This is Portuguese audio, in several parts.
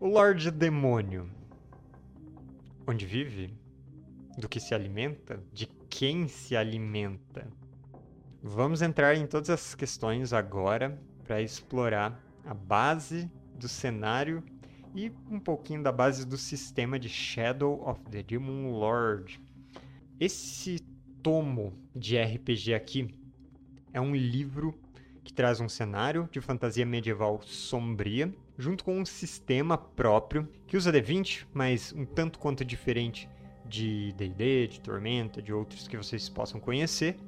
O Lorde Demônio. Onde vive? Do que se alimenta? De quem se alimenta? Vamos entrar em todas essas questões agora para explorar a base do cenário e um pouquinho da base do sistema de Shadow of the Demon Lord. Esse tomo de RPG aqui é um livro que traz um cenário de fantasia medieval sombria junto com um sistema próprio que usa D20, mas um tanto quanto diferente de D&D, de Tormenta, de outros que vocês possam conhecer,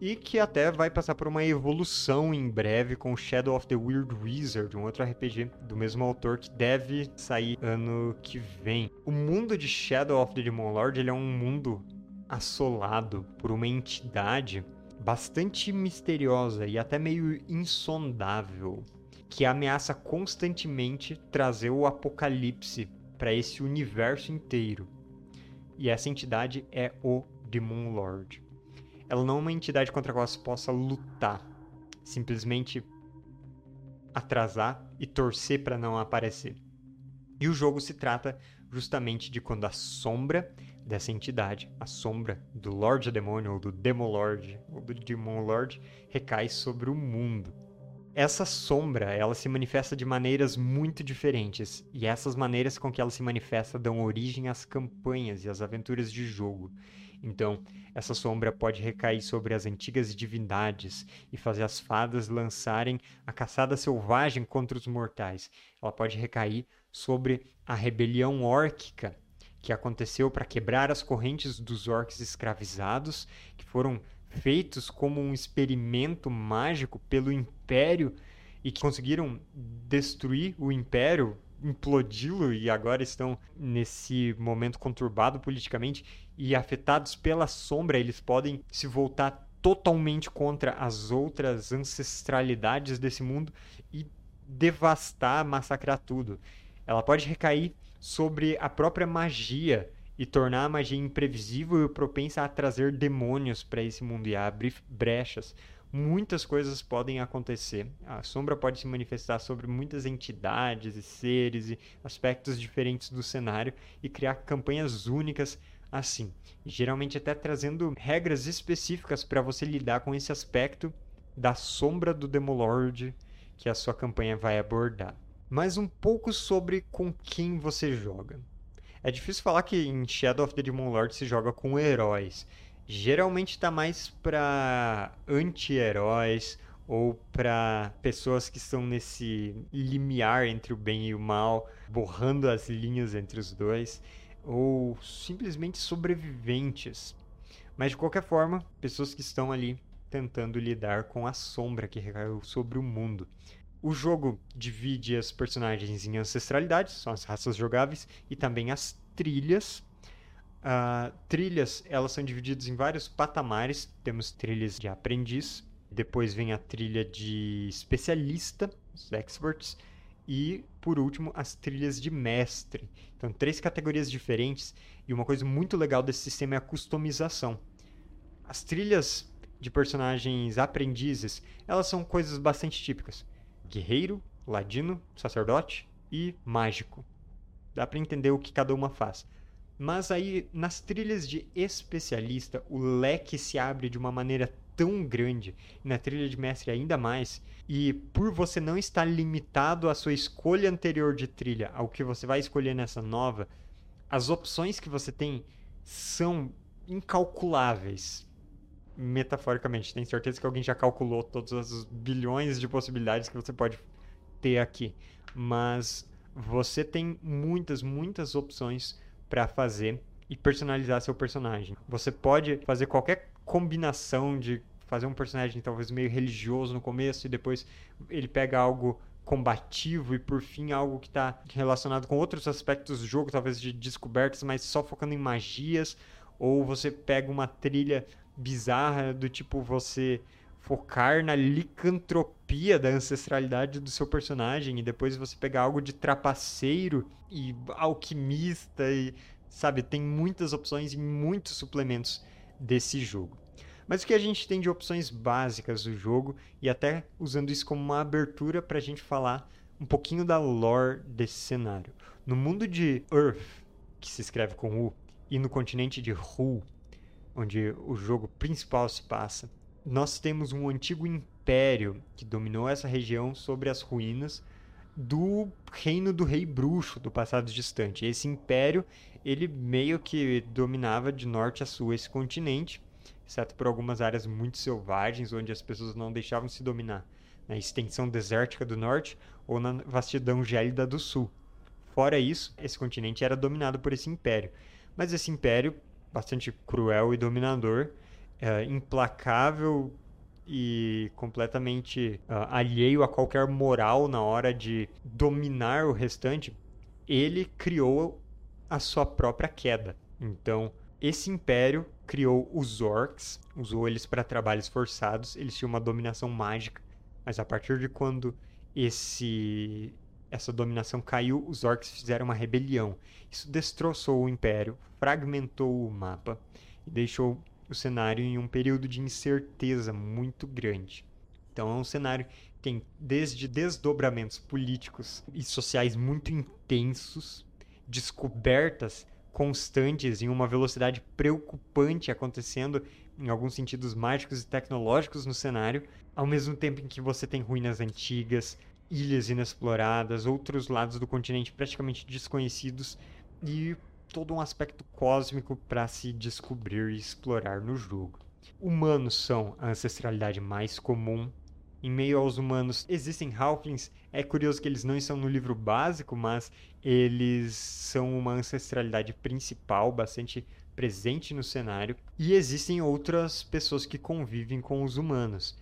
e que até vai passar por uma evolução em breve com Shadow of the Weird Wizard, um outro RPG do mesmo autor que deve sair ano que vem. O mundo de Shadow of the Demon Lord ele é um mundo assolado por uma entidade bastante misteriosa e até meio insondável que ameaça constantemente trazer o apocalipse para esse universo inteiro. E essa entidade é o Demon Lord. Ela não é uma entidade contra a qual se possa lutar, simplesmente atrasar e torcer para não aparecer. E o jogo se trata justamente de quando a sombra dessa entidade, a sombra do Lorde Demônio, ou do Demolord, ou do Demon Lord, recai sobre o mundo essa sombra, ela se manifesta de maneiras muito diferentes, e essas maneiras com que ela se manifesta dão origem às campanhas e às aventuras de jogo. Então, essa sombra pode recair sobre as antigas divindades e fazer as fadas lançarem a caçada selvagem contra os mortais. Ela pode recair sobre a rebelião órquica que aconteceu para quebrar as correntes dos orcs escravizados, que foram feitos como um experimento mágico pelo Império e que conseguiram destruir o Império, implodi-lo e agora estão nesse momento conturbado politicamente e afetados pela sombra, eles podem se voltar totalmente contra as outras ancestralidades desse mundo e devastar, massacrar tudo. Ela pode recair sobre a própria magia e tornar a magia imprevisível e propensa a trazer demônios para esse mundo e a abrir brechas. Muitas coisas podem acontecer. A sombra pode se manifestar sobre muitas entidades e seres e aspectos diferentes do cenário e criar campanhas únicas assim. Geralmente até trazendo regras específicas para você lidar com esse aspecto da sombra do Demolord que a sua campanha vai abordar. Mas um pouco sobre com quem você joga. É difícil falar que em Shadow of the Demon Lord se joga com heróis. Geralmente está mais para anti-heróis ou para pessoas que estão nesse limiar entre o bem e o mal, borrando as linhas entre os dois, ou simplesmente sobreviventes. Mas de qualquer forma, pessoas que estão ali tentando lidar com a sombra que recaiu sobre o mundo. O jogo divide as personagens em ancestralidades, são as raças jogáveis, e também as trilhas. Uh, trilhas, elas são divididas em vários patamares. Temos trilhas de aprendiz, depois vem a trilha de especialista, os experts, e por último as trilhas de mestre. Então, três categorias diferentes, e uma coisa muito legal desse sistema é a customização. As trilhas de personagens aprendizes, elas são coisas bastante típicas guerreiro, ladino, sacerdote e mágico. Dá para entender o que cada uma faz. Mas aí, nas trilhas de especialista, o leque se abre de uma maneira tão grande, e na trilha de mestre ainda mais, e por você não estar limitado à sua escolha anterior de trilha, ao que você vai escolher nessa nova, as opções que você tem são incalculáveis metaforicamente. Tenho certeza que alguém já calculou todos os bilhões de possibilidades que você pode ter aqui. Mas você tem muitas, muitas opções para fazer e personalizar seu personagem. Você pode fazer qualquer combinação de fazer um personagem talvez meio religioso no começo e depois ele pega algo combativo e por fim algo que está relacionado com outros aspectos do jogo, talvez de descobertas, mas só focando em magias, ou você pega uma trilha bizarra do tipo você focar na licantropia da ancestralidade do seu personagem e depois você pegar algo de trapaceiro e alquimista e sabe, tem muitas opções e muitos suplementos desse jogo. Mas o que a gente tem de opções básicas do jogo e até usando isso como uma abertura para a gente falar um pouquinho da lore desse cenário. No mundo de Earth, que se escreve com U, e no continente de Hu, onde o jogo principal se passa, nós temos um antigo império que dominou essa região sobre as ruínas do reino do rei bruxo do passado distante. Esse império, ele meio que dominava de norte a sul esse continente, exceto por algumas áreas muito selvagens onde as pessoas não deixavam se dominar, na extensão desértica do norte ou na vastidão gélida do sul. Fora isso, esse continente era dominado por esse império. Mas esse império, bastante cruel e dominador, é, implacável e completamente uh, alheio a qualquer moral na hora de dominar o restante, ele criou a sua própria queda. Então, esse império criou os orcs, usou eles para trabalhos forçados, eles tinham uma dominação mágica, mas a partir de quando esse essa dominação caiu, os orcs fizeram uma rebelião. Isso destroçou o império, fragmentou o mapa e deixou o cenário em um período de incerteza muito grande. Então é um cenário que tem desde desdobramentos políticos e sociais muito intensos, descobertas constantes em uma velocidade preocupante acontecendo em alguns sentidos mágicos e tecnológicos no cenário, ao mesmo tempo em que você tem ruínas antigas, ilhas inexploradas, outros lados do continente praticamente desconhecidos e todo um aspecto cósmico para se descobrir e explorar no jogo. Humanos são a ancestralidade mais comum. Em meio aos humanos existem halflings. É curioso que eles não estão no livro básico, mas eles são uma ancestralidade principal, bastante presente no cenário. E existem outras pessoas que convivem com os humanos.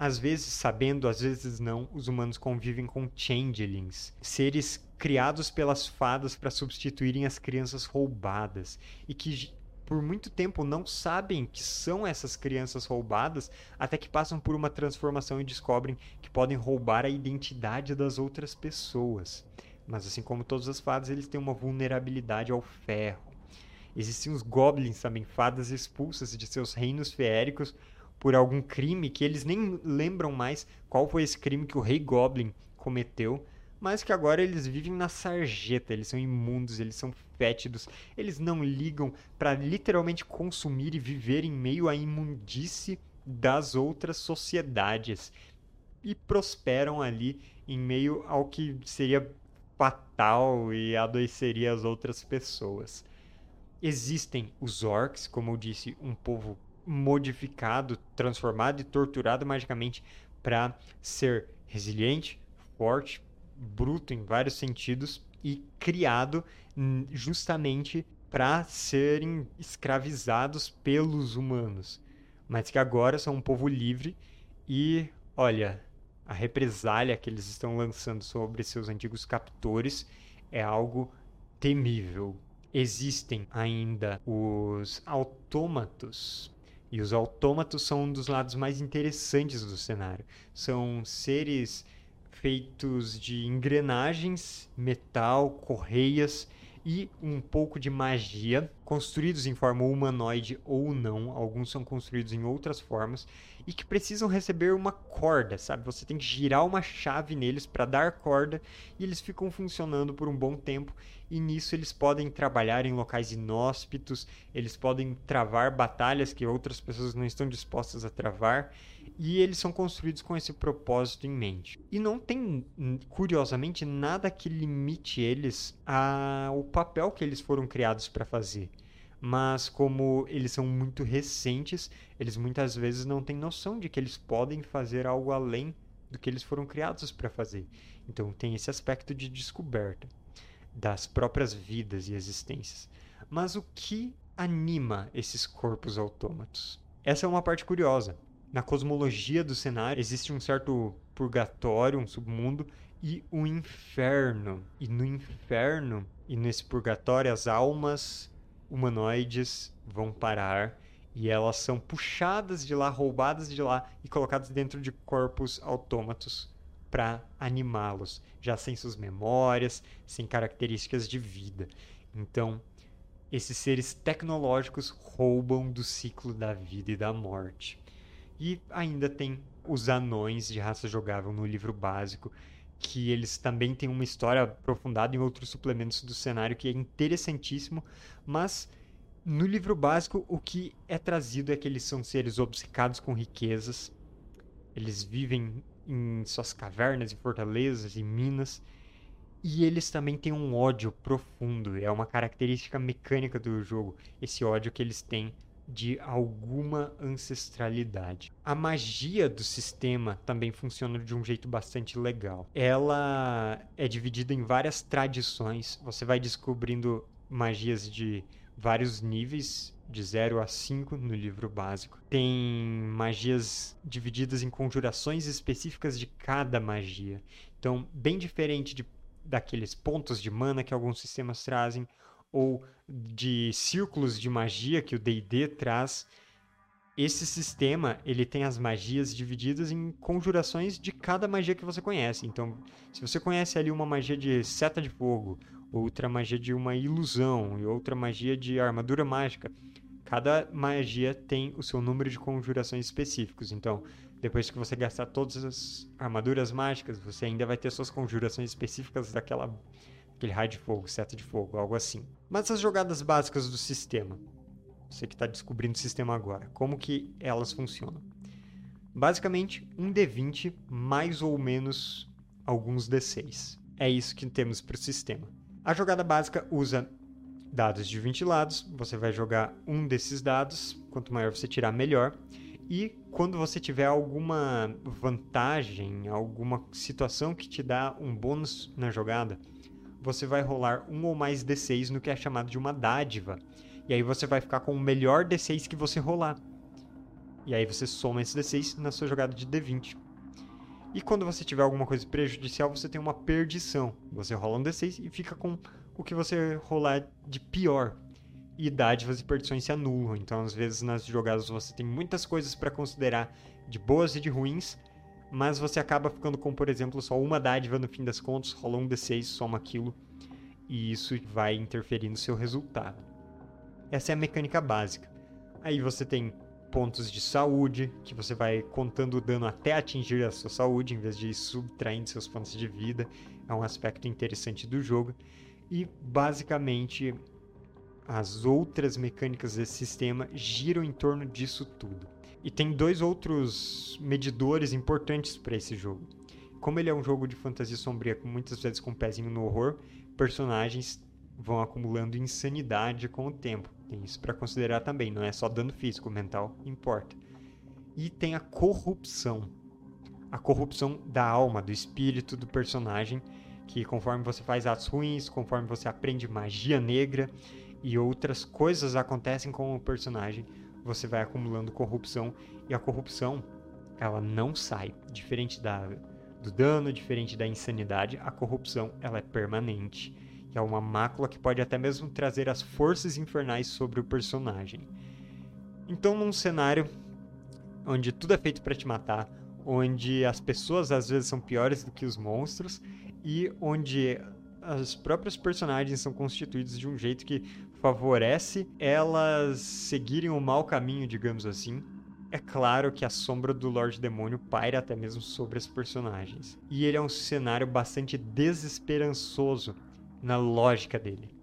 Às vezes sabendo, às vezes não, os humanos convivem com changelings, seres criados pelas fadas para substituírem as crianças roubadas e que por muito tempo não sabem que são essas crianças roubadas até que passam por uma transformação e descobrem que podem roubar a identidade das outras pessoas. Mas assim como todas as fadas, eles têm uma vulnerabilidade ao ferro. Existem os goblins também, fadas expulsas de seus reinos feéricos por algum crime que eles nem lembram mais qual foi esse crime que o Rei Goblin cometeu, mas que agora eles vivem na sarjeta, eles são imundos, eles são fétidos, eles não ligam para literalmente consumir e viver em meio à imundície das outras sociedades e prosperam ali em meio ao que seria fatal e adoeceria as outras pessoas. Existem os orcs, como eu disse, um povo modificado, transformado e torturado magicamente para ser resiliente, forte, bruto em vários sentidos e criado justamente para serem escravizados pelos humanos, mas que agora são um povo livre e, olha, a represália que eles estão lançando sobre seus antigos captores é algo temível. Existem ainda os autômatos, e os autômatos são um dos lados mais interessantes do cenário. São seres feitos de engrenagens, metal, correias e um pouco de magia, construídos em forma humanoide ou não, alguns são construídos em outras formas, e que precisam receber uma corda, sabe? Você tem que girar uma chave neles para dar corda e eles ficam funcionando por um bom tempo. E nisso eles podem trabalhar em locais inóspitos, eles podem travar batalhas que outras pessoas não estão dispostas a travar, e eles são construídos com esse propósito em mente. E não tem, curiosamente, nada que limite eles ao papel que eles foram criados para fazer mas como eles são muito recentes, eles muitas vezes não têm noção de que eles podem fazer algo além do que eles foram criados para fazer. Então tem esse aspecto de descoberta das próprias vidas e existências. Mas o que anima esses corpos autômatos? Essa é uma parte curiosa. Na cosmologia do cenário existe um certo purgatório, um submundo e um inferno. E no inferno e nesse purgatório as almas humanoides vão parar e elas são puxadas de lá, roubadas de lá e colocadas dentro de corpos autômatos para animá-los, já sem suas memórias, sem características de vida. Então, esses seres tecnológicos roubam do ciclo da vida e da morte. E ainda tem os anões de raça jogável no livro básico, que eles também têm uma história aprofundada em outros suplementos do cenário que é interessantíssimo, mas no livro básico o que é trazido é que eles são seres obcecados com riquezas, eles vivem em suas cavernas e fortalezas e minas, e eles também têm um ódio profundo, é uma característica mecânica do jogo, esse ódio que eles têm de alguma ancestralidade. A magia do sistema também funciona de um jeito bastante legal. Ela é dividida em várias tradições. Você vai descobrindo magias de vários níveis, de 0 a 5 no livro básico. Tem magias divididas em conjurações específicas de cada magia. Então, bem diferente de, daqueles pontos de mana que alguns sistemas trazem, ou de círculos de magia que o D&D traz, esse sistema ele tem as magias divididas em conjurações de cada magia que você conhece. Então, se você conhece ali uma magia de seta de fogo, outra magia de uma ilusão e outra magia de armadura mágica, cada magia tem o seu número de conjurações específicos. Então, depois que você gastar todas as armaduras mágicas, você ainda vai ter suas conjurações específicas daquela aquele raio de fogo, seta de fogo, algo assim. Mas as jogadas básicas do sistema, você que está descobrindo o sistema agora, como que elas funcionam? Basicamente, um D20 mais ou menos alguns D6. É isso que temos para o sistema. A jogada básica usa dados de 20 lados, você vai jogar um desses dados, quanto maior você tirar, melhor. E quando você tiver alguma vantagem, alguma situação que te dá um bônus na jogada, você vai rolar um ou mais D6 no que é chamado de uma dádiva. E aí você vai ficar com o melhor D6 que você rolar. E aí você soma esse D6 na sua jogada de D20. E quando você tiver alguma coisa prejudicial, você tem uma perdição. Você rola um D6 e fica com o que você rolar de pior. E dádivas e perdições se anulam. Então, às vezes, nas jogadas você tem muitas coisas para considerar de boas e de ruins, mas você acaba ficando com, por exemplo, só uma dádiva no fim das contas, rola um D6, soma aquilo, e isso vai interferir no seu resultado. Essa é a mecânica básica. Aí você tem pontos de saúde, que você vai contando o dano até atingir a sua saúde, em vez de subtraindo seus pontos de vida. É um aspecto interessante do jogo. E basicamente as outras mecânicas desse sistema giram em torno disso tudo. E tem dois outros medidores importantes para esse jogo. Como ele é um jogo de fantasia sombria, muitas vezes com um pezinho no horror, personagens vão acumulando insanidade com o tempo. Tem isso para considerar também, não é só dano físico, mental importa. E tem a corrupção. A corrupção da alma, do espírito do personagem, que conforme você faz atos ruins, conforme você aprende magia negra e outras coisas acontecem com o personagem, você vai acumulando corrupção e a corrupção ela não sai. Diferente da, do dano, diferente da insanidade, a corrupção ela é permanente. E é uma mácula que pode até mesmo trazer as forças infernais sobre o personagem. Então, num cenário onde tudo é feito para te matar, onde as pessoas às vezes são piores do que os monstros e onde as próprias personagens são constituídas de um jeito que favorece elas seguirem o mau caminho, digamos assim. É claro que a sombra do Lorde Demônio paira até mesmo sobre as personagens. E ele é um cenário bastante desesperançoso na lógica dele.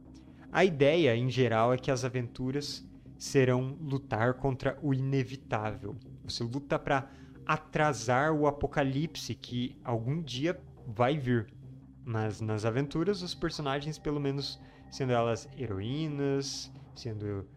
A ideia, em geral, é que as aventuras serão lutar contra o inevitável. Você luta para atrasar o apocalipse que algum dia vai vir. Mas nas aventuras, os personagens, pelo menos sendo elas heroínas, sendo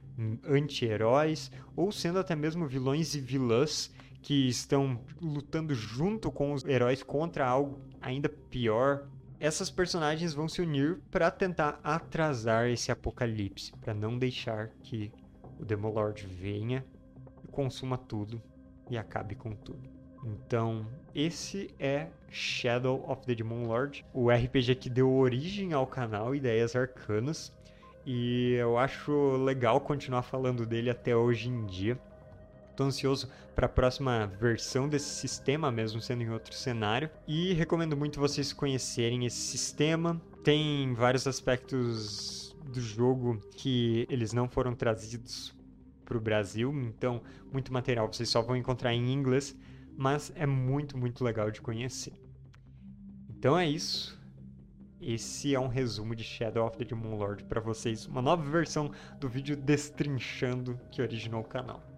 anti-heróis, ou sendo até mesmo vilões e vilãs que estão lutando junto com os heróis contra algo ainda pior. Essas personagens vão se unir para tentar atrasar esse apocalipse, para não deixar que o Demolord venha e consuma tudo e acabe com tudo. Então, esse é Shadow of the Demon Lord, o RPG que deu origem ao canal Ideias Arcanas. E eu acho legal continuar falando dele até hoje em dia. Estou ansioso para a próxima versão desse sistema, mesmo sendo em outro cenário. E recomendo muito vocês conhecerem esse sistema. Tem vários aspectos do jogo que eles não foram trazidos para o Brasil, então muito material vocês só vão encontrar em inglês mas é muito, muito legal de conhecer. Então é isso. Esse é um resumo de Shadow of the Demon Lord para vocês, uma nova versão do vídeo destrinchando que originou o canal.